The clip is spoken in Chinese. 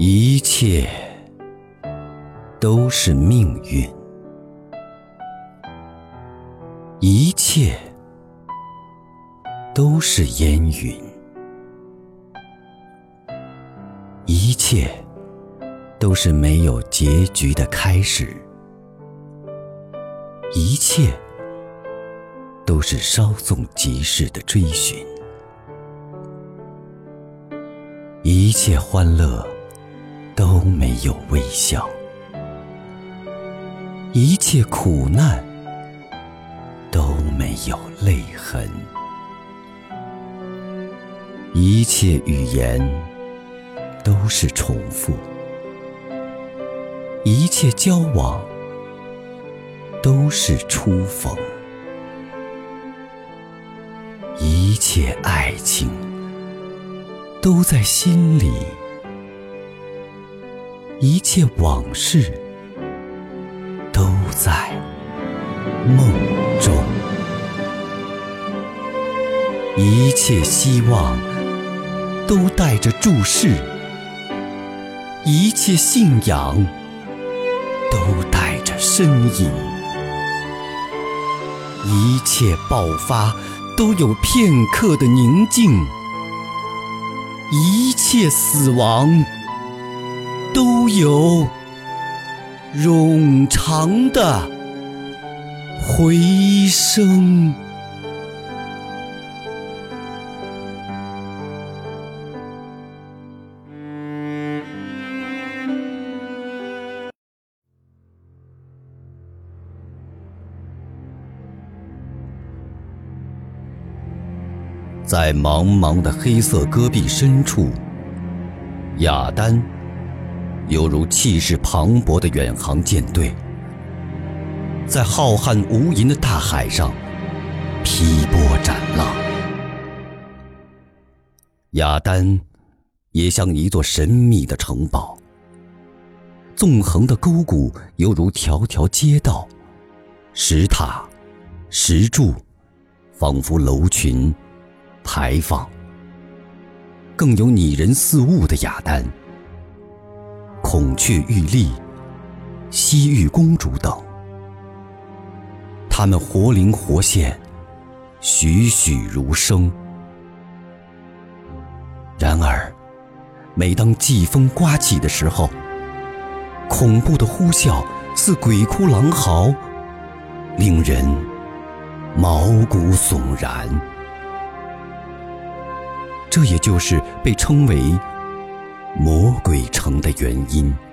一切都是命运，一切都是烟云，一切都是没有结局的开始，一切都是稍纵即逝的追寻，一切欢乐。都没有微笑，一切苦难都没有泪痕，一切语言都是重复，一切交往都是初逢，一切爱情都在心里。一切往事都在梦中，一切希望都带着注视，一切信仰都带着身影，一切爆发都有片刻的宁静，一切死亡。都有冗长的回声。在茫茫的黑色戈壁深处，雅丹。犹如气势磅礴的远航舰队，在浩瀚无垠的大海上劈波斩浪。雅丹也像一座神秘的城堡，纵横的沟谷犹如条条街道，石塔、石柱，仿佛楼群、牌坊。更有拟人似物的雅丹。孔雀玉立、西域公主等，他们活灵活现，栩栩如生。然而，每当季风刮起的时候，恐怖的呼啸似鬼哭狼嚎，令人毛骨悚然。这也就是被称为。魔鬼城的原因。